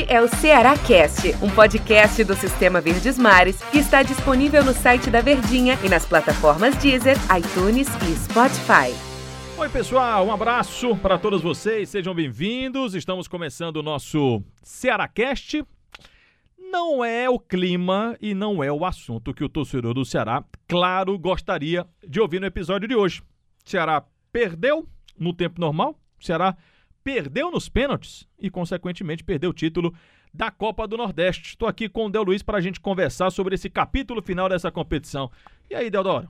Este é o Ceará Cast, um podcast do Sistema Verdes Mares que está disponível no site da Verdinha e nas plataformas Deezer, iTunes e Spotify. Oi, pessoal, um abraço para todos vocês, sejam bem-vindos. Estamos começando o nosso Ceará Cast. Não é o clima e não é o assunto que o torcedor do Ceará, claro, gostaria de ouvir no episódio de hoje. Ceará perdeu no tempo normal, Ceará perdeu nos pênaltis e, consequentemente, perdeu o título da Copa do Nordeste. Estou aqui com o Del Luiz para a gente conversar sobre esse capítulo final dessa competição. E aí, Deodoro?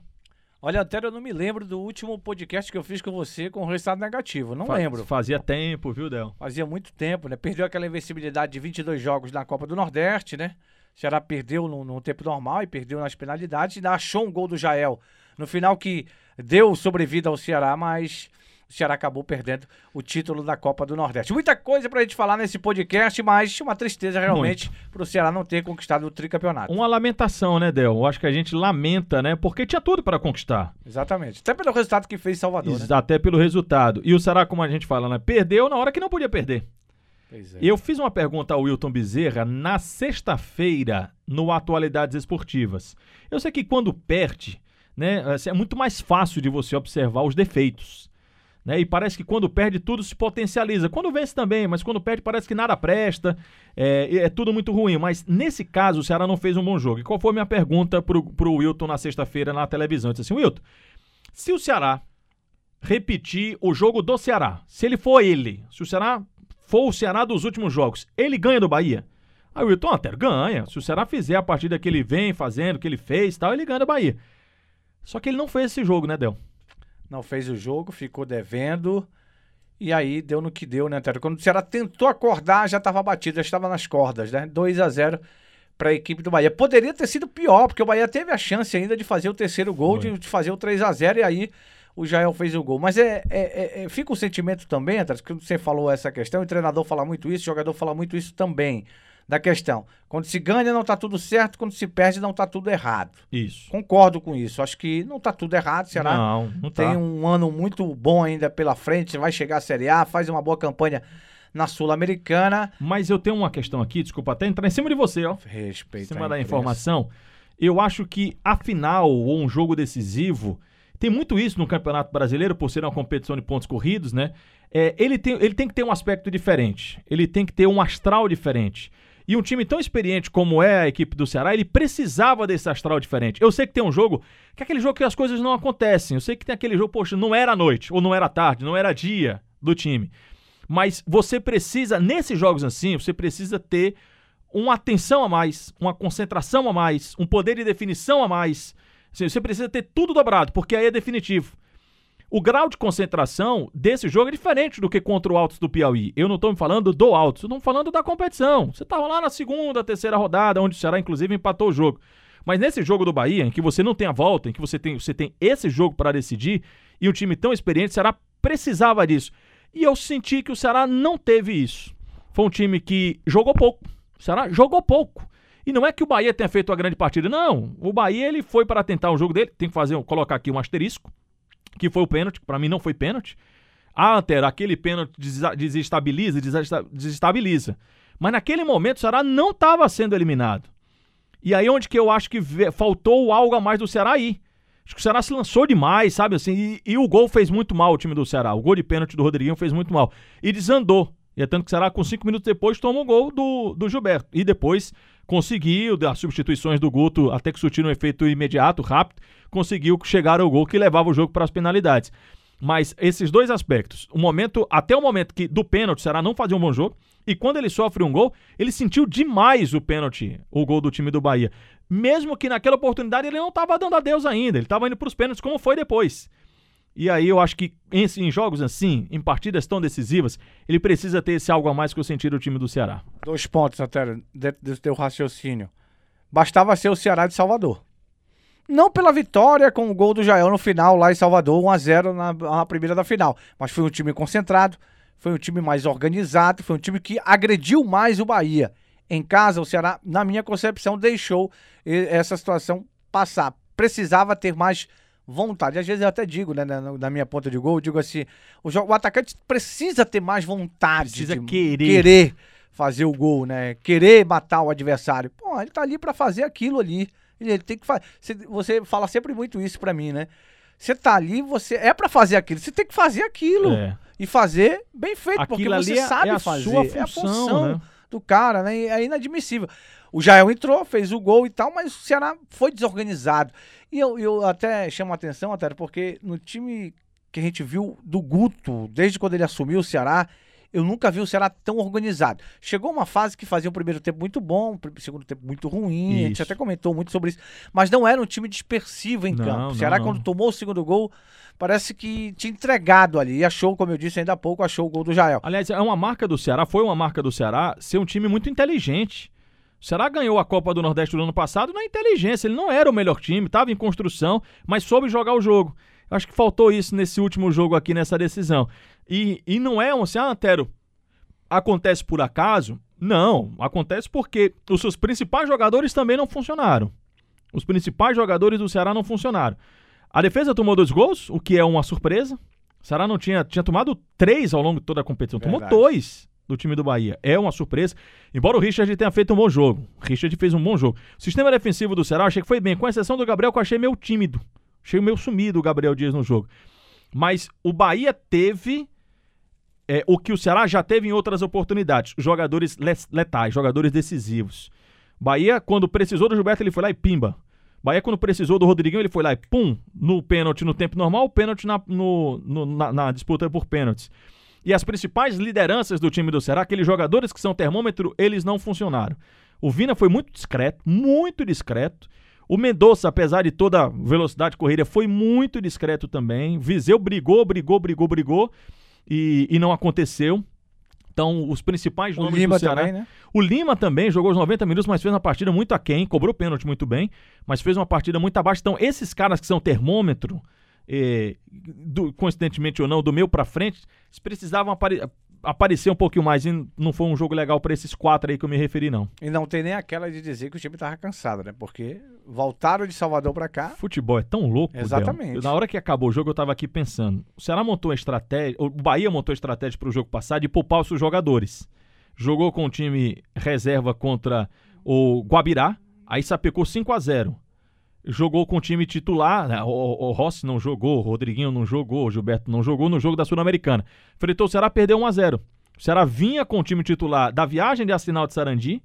Olha, até eu não me lembro do último podcast que eu fiz com você com resultado negativo. Não lembro. Fazia tempo, viu, Del? Fazia muito tempo, né? Perdeu aquela invencibilidade de 22 jogos na Copa do Nordeste, né? O Ceará perdeu no, no tempo normal e perdeu nas penalidades. Ainda achou um gol do Jael no final que deu sobrevida ao Ceará, mas o Ceará acabou perdendo o título da Copa do Nordeste. Muita coisa pra gente falar nesse podcast, mas uma tristeza realmente Muito. pro Ceará não ter conquistado o tricampeonato. Uma lamentação, né, Del? Eu acho que a gente lamenta, né? Porque tinha tudo para conquistar. Exatamente. Até pelo resultado que fez Salvador, Ex né? Até pelo resultado. E o Ceará, como a gente fala, né? Perdeu na hora que não podia perder. É. Eu fiz uma pergunta ao Wilton Bezerra na sexta-feira no Atualidades Esportivas. Eu sei que quando perde, né, assim, é muito mais fácil de você observar os defeitos. Né? E parece que quando perde tudo se potencializa. Quando vence também, mas quando perde parece que nada presta, é, é tudo muito ruim. Mas nesse caso o Ceará não fez um bom jogo. E qual foi a minha pergunta pro, pro Wilton na sexta-feira na televisão? Eu disse assim, Wilton, se o Ceará repetir o jogo do Ceará, se ele for ele, se o Ceará for o Ceará dos últimos jogos, ele ganha do Bahia? Aí o Wilton até ganha. Se o Ceará fizer a partida que ele vem fazendo, que ele fez tal, ele ganha do Bahia. Só que ele não fez esse jogo, né, Del? Não fez o jogo, ficou devendo. E aí deu no que deu, né, Antero? Quando o Ceará tentou acordar, já estava batido, já estava nas cordas, né? 2 a 0 para a equipe do Bahia. Poderia ter sido pior, porque o Bahia teve a chance ainda de fazer o terceiro gol, de, de, fazer o 3 a 0 e aí o Jael fez o gol. Mas é, é, é, é fica o sentimento também, Antero, que você falou essa questão, o treinador fala muito isso, o jogador fala muito isso também da questão. Quando se ganha, não está tudo certo, quando se perde, não está tudo errado. Isso. Concordo com isso. Acho que não está tudo errado. Será? Não, não tá. Tem um ano muito bom ainda pela frente, vai chegar à Série A, faz uma boa campanha na Sul-Americana. Mas eu tenho uma questão aqui, desculpa até entrar em cima de você, ó. Respeito. Em cima da informação. Eu acho que a final ou um jogo decisivo tem muito isso no Campeonato Brasileiro, por ser uma competição de pontos corridos, né? É, ele, tem, ele tem que ter um aspecto diferente. Ele tem que ter um astral diferente. E um time tão experiente como é a equipe do Ceará, ele precisava desse astral diferente. Eu sei que tem um jogo, que é aquele jogo que as coisas não acontecem. Eu sei que tem aquele jogo, poxa, não era noite, ou não era tarde, não era dia do time. Mas você precisa, nesses jogos assim, você precisa ter uma atenção a mais, uma concentração a mais, um poder de definição a mais. Você precisa ter tudo dobrado, porque aí é definitivo. O grau de concentração desse jogo é diferente do que contra o Altos do Piauí. Eu não estou me falando do Altos, eu estou falando da competição. Você estava lá na segunda, terceira rodada, onde o Ceará, inclusive, empatou o jogo. Mas nesse jogo do Bahia, em que você não tem a volta, em que você tem, você tem esse jogo para decidir, e um time tão experiente, o Ceará precisava disso. E eu senti que o Ceará não teve isso. Foi um time que jogou pouco. O Ceará jogou pouco. E não é que o Bahia tenha feito uma grande partida, não. O Bahia ele foi para tentar o jogo dele, tem que fazer, colocar aqui um asterisco que foi o pênalti, para mim não foi pênalti. Ah, Antero, aquele pênalti desestabiliza, desestabiliza. Mas naquele momento o Ceará não estava sendo eliminado. E aí onde que eu acho que faltou algo a mais do Ceará aí. Acho que o Ceará se lançou demais, sabe assim, e, e, o gol fez muito mal o time do Ceará. O gol de pênalti do Rodriguinho fez muito mal. E desandou. E é tanto que o Ceará, com cinco minutos depois, toma o gol do, do Gilberto. E depois conseguiu, as substituições do Guto, até que surtiram um efeito imediato, rápido, conseguiu chegar ao gol que levava o jogo para as penalidades. Mas esses dois aspectos, o momento, até o momento que do pênalti o Ceará não fazia um bom jogo, e quando ele sofre um gol, ele sentiu demais o pênalti, o gol do time do Bahia. Mesmo que naquela oportunidade ele não estava dando adeus ainda, ele estava indo para os pênaltis, como foi depois. E aí eu acho que em, em, jogos assim, em partidas tão decisivas, ele precisa ter esse algo a mais que eu senti do time do Ceará. Dois pontos, até dentro do teu raciocínio. Bastava ser o Ceará de Salvador. Não pela vitória com o gol do Jael no final lá em Salvador, 1x0 na, na primeira da final. Mas foi um time concentrado, foi um time mais organizado, foi um time que agrediu mais o Bahia. Em casa, o Ceará, na minha concepção, deixou essa situação passar. Precisava ter mais vontade. Às vezes eu até digo, né, na, na minha ponta de gol, eu digo assim, o, o atacante precisa ter mais vontade. Precisa querer. querer fazer o gol, né? Querer matar o adversário. Pô, ele tá ali para fazer aquilo ali. Ele, tem que fazer. Você fala sempre muito isso para mim, né? Você tá ali, você é para fazer aquilo, você tem que fazer aquilo. É. E fazer bem feito, Aquilo porque você é- sabe é a fazer. sua é a função, função né? do cara, né? E É inadmissível. O Jael entrou, fez o gol e tal, mas o Ceará foi desorganizado. E eu, eu até chamo a atenção, até porque no time que a gente viu do Guto, desde quando ele assumiu o Ceará, eu nunca vi o Ceará tão organizado. Chegou uma fase que fazia o primeiro tempo muito bom, o segundo tempo muito ruim, a gente Isso. até comentou muito sobre isso, mas não era um time dispersivo em Não, campo. O Ceará, não. quando tomou o segundo gol, parece que tinha entregado ali. E achou, como eu disse ainda há pouco, achou o gol do Jael. Aliás, é uma marca do Ceará, foi uma marca do Ceará ser um time muito inteligente. O Ceará ganhou a Copa do Nordeste do ano passado na inteligência. Ele não era o melhor time, estava em construção, mas soube jogar o jogo. Eu Acho que faltou isso nesse último jogo aqui, nessa decisão. E, e não é um assim, ah, Antero, acontece por acaso? Não, acontece porque os seus principais jogadores também não funcionaram. Os principais jogadores do Ceará não funcionaram. A defesa tomou dois gols, o que é uma surpresa. O Ceará não tinha, tinha tomado três ao longo de toda a competição. Tomou Verdade. dois do time do Bahia. É uma surpresa. Embora o Richard tenha feito um bom jogo. O Richard fez um bom jogo. O sistema defensivo do Ceará achei que foi bem, com exceção do Gabriel, que eu achei meio tímido. Achei meio sumido o Gabriel Dias no jogo. Mas o Bahia teve é, o que o Ceará já teve em outras oportunidades. Jogadores le- letais, jogadores decisivos. Bahia, quando precisou do Gilberto, ele foi lá e pimba. Bahia, quando precisou do Rodriguinho, ele foi lá e pum, no pênalti no tempo normal, pênalti na, no- no- na, na disputa por pênaltis. E as principais lideranças do time do Ceará, aqueles jogadores que são termômetro, eles não funcionaram. O Vina foi muito discreto, muito discreto. O Mendonça, apesar de toda velocidade de corrida, foi muito discreto também. Viseu brigou, brigou, brigou, brigou e, e não aconteceu. Então, os principais O nomes Lima do Ceará... também, né? O Lima também jogou os 90 minutos, mas fez uma partida muito aquém, cobrou pênalti muito bem, mas fez uma partida muito abaixo. Então, esses caras que são termômetro, eh, do- coincidentemente ou não, do meu pra frente, precisavam apare- aparecer um pouquinho mais. E não foi um jogo legal pra esses quatro aí que eu me referi, não. E não tem nem aquela de dizer que o time tava cansado, né? Porque voltaram de Salvador pra cá. Futebol é tão louco. Exatamente. Na hora que acabou o jogo, eu tava aqui pensando. O Ceará montou uma estratégia, o Bahia montou estratégia pro jogo passado de poupar os seus jogadores. Jogou com o time reserva contra o Guabirá, aí sapecou 5 a 0 Jogou com o time titular, né? o, o, Rossi não jogou, o Rodriguinho não jogou, o Gilberto não jogou no jogo da Sul-Americana. Enfrentou o Ceará, perdeu 1 a 0 O Ceará vinha com o time titular da viagem de Assinal de Sarandi,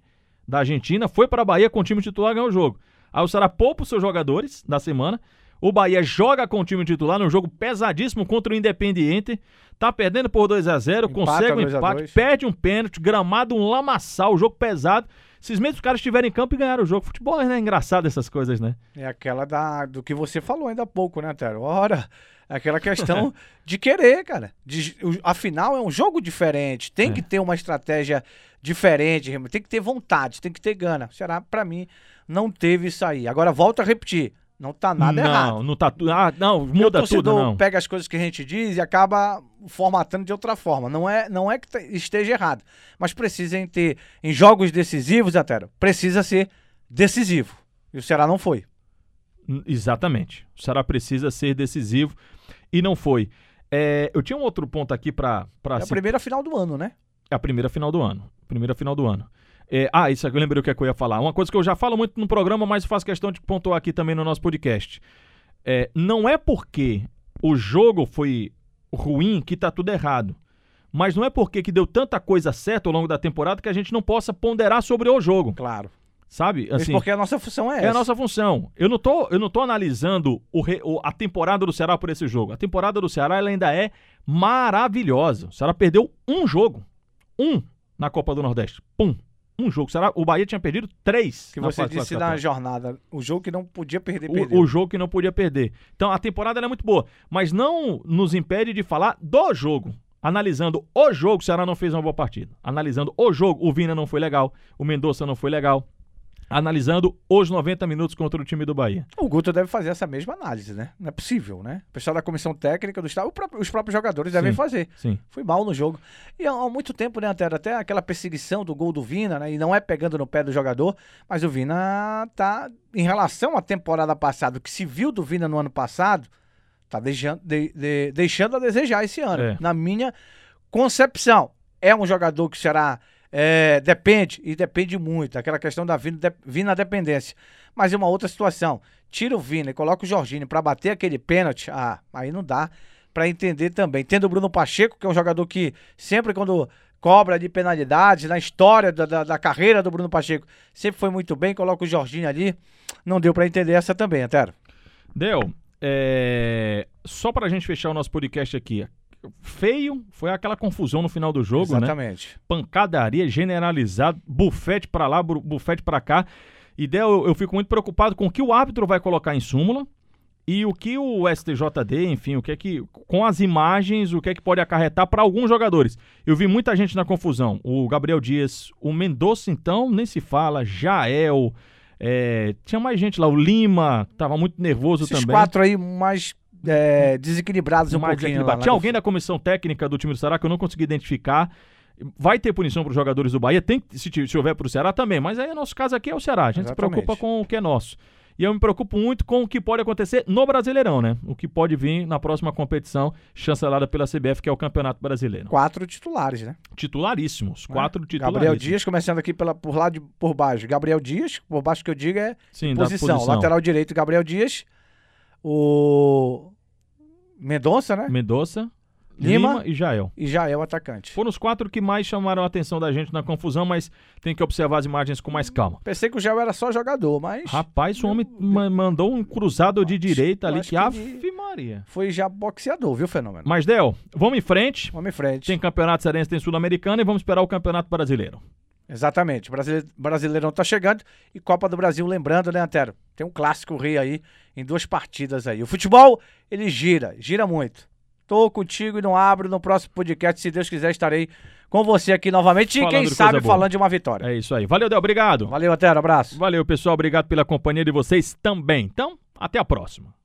da Argentina, foi para a Bahia com o time titular e ganhou o jogo. Aí o Ceará poupa os seus jogadores da semana. O Bahia joga com o time titular num jogo pesadíssimo contra o Independiente. Tá perdendo por 2 a 0 Empata consegue um 2 a empate, 2. perde um pênalti, gramado um lamaçal, jogo pesado. Esses mesmos caras estiveram em campo e ganharam o jogo. Futebol é né, engraçado essas coisas, né? É aquela da, do que você falou ainda há pouco, né, Tero? Ora, é aquela questão de querer, cara. De, o- afinal, é um jogo diferente. Tem É. que ter uma estratégia diferente, tem que ter vontade, tem que ter gana. Será, pra mim, não teve isso aí. Agora, volto a repetir. Não tá nada não, errado. não tá tudo. Ah, não, Porque muda tudo, não. pega as coisas que a gente diz e acaba formatando de outra forma. Não é, não é que te- esteja errado, mas precisam ter em jogos decisivos, até precisa ser decisivo. E o Ceará não foi. Exatamente. O Ceará precisa ser decisivo e não foi. É, eu tinha um outro ponto aqui pra É a se- primeira final do ano, né? É a primeira final do ano. Primeira final do ano. É, ah, isso aqui eu lembrei o que, é que eu ia falar. Uma coisa que eu já falo muito no programa, mas faço questão de pontuar aqui também no nosso podcast. É, não é porque o jogo foi ruim que tá tudo errado. Mas não é porque que deu tanta coisa certa ao longo da temporada que a gente não possa ponderar sobre o jogo, Claro. sabe? Isso Assim, porque a nossa função é, é essa. a nossa função. Eu não tô, eu não tô analisando o re- o- a temporada do Ceará por esse jogo. A temporada do Ceará ela ainda é maravilhosa. O Ceará perdeu um jogo. Um na Copa do Nordeste. Pum. Um jogo. O, Ceará, o Bahia tinha perdido três. Que você disse na jornada. O jogo que não podia perder, o, o jogo que não podia perder. Então a temporada é muito boa. Mas não nos impede de falar do jogo. Analisando o jogo, o Ceará não fez uma boa partida. Analisando o jogo, o Vina não foi legal. O Mendonça não foi legal. Analisando os 90 minutos contra o time do Bahia. O Guto deve fazer essa mesma análise, né? Não é possível, né? O pessoal da comissão técnica do Estado, próprio- os próprios jogadores devem Sim. fazer. Sim. Foi mal no jogo. E há, há muito tempo, né, Antero? Até aquela perseguição do gol do Vina, né? E não é pegando no pé do jogador, mas o Vina tá, em relação à temporada passada, o que se viu do Vina no ano passado, tá deixando, de- de- deixando a desejar esse ano. É. Na minha concepção, é um jogador que será É, depende, e depende muito, aquela questão da Vina, de, Vina dependência. Mas é uma outra situação. Tira o Vina e coloca o Jorginho para bater aquele pênalti, ah, aí não dá para entender também. Tendo o Bruno Pacheco, que é um jogador que sempre quando cobra de penalidades, na história da, da, da carreira do Bruno Pacheco, sempre foi muito bem, coloca o Jorginho ali, não deu para entender essa também, Antero. Deu, é... só pra gente fechar o nosso podcast aqui, feio, foi aquela confusão no final do jogo, Exatamente. né? Exatamente. Pancadaria generalizada, bufete para lá, bufete para cá. E eu, eu fico muito preocupado com o que o árbitro vai colocar em súmula e o que o STJD, enfim, o que é que com as imagens, o que é que pode acarretar para alguns jogadores. Eu vi muita gente na confusão. O Gabriel Dias, o Mendonça então nem se fala, Jael, é, tinha mais gente lá, o Lima, tava muito nervoso Esses também. quatro aí mais é, desequilibrados um mais pouquinho. Lá, Tinha alguém da comissão técnica do time do Ceará que eu não consegui identificar. Vai ter punição para os jogadores do Bahia, tem se, se houver para o Ceará também, mas aí nosso caso aqui é o Ceará. A gente Exatamente. se preocupa com o que é nosso. E eu me preocupo muito com o que pode acontecer no Brasileirão, né? O que pode vir na próxima competição chancelada pela CBF, que é o Campeonato Brasileiro. Quatro titulares, né? Titularíssimos, é. quatro é. titulares. Gabriel Dias, começando aqui pela, por lá de, por baixo. Gabriel Dias, por baixo que eu digo é Sim, posição. posição. Lateral direito, Gabriel Dias. O Mendonça, né? Mendonça. Lima, Lima, e Jael. E Jael, atacante. Foram os quatro que mais chamaram a atenção da gente na confusão, mas tem que observar as imagens com mais calma. Pensei que o Jael era só jogador, mas. Rapaz, o homem mandou um cruzado de direita ali, que, que ave Maria. Foi já boxeador, viu, Fenômeno? Mas, Del, vamos em frente. Vamos em frente. Tem campeonato cearense, tem sul-americano e vamos esperar o campeonato brasileiro. Exatamente. Brasile... Brasileirão tá chegando e Copa do Brasil, lembrando, né, Antero? Tem um clássico rei aí em duas partidas aí. O futebol, ele gira, gira muito. Tô contigo e não abro no próximo podcast. Se Deus quiser, estarei com você aqui novamente. Falando e quem sabe falando de uma vitória. É isso aí. Valeu, Del. Obrigado. Valeu, Antero. Abraço. Valeu, pessoal. Obrigado pela companhia de vocês também. Então, até a próxima.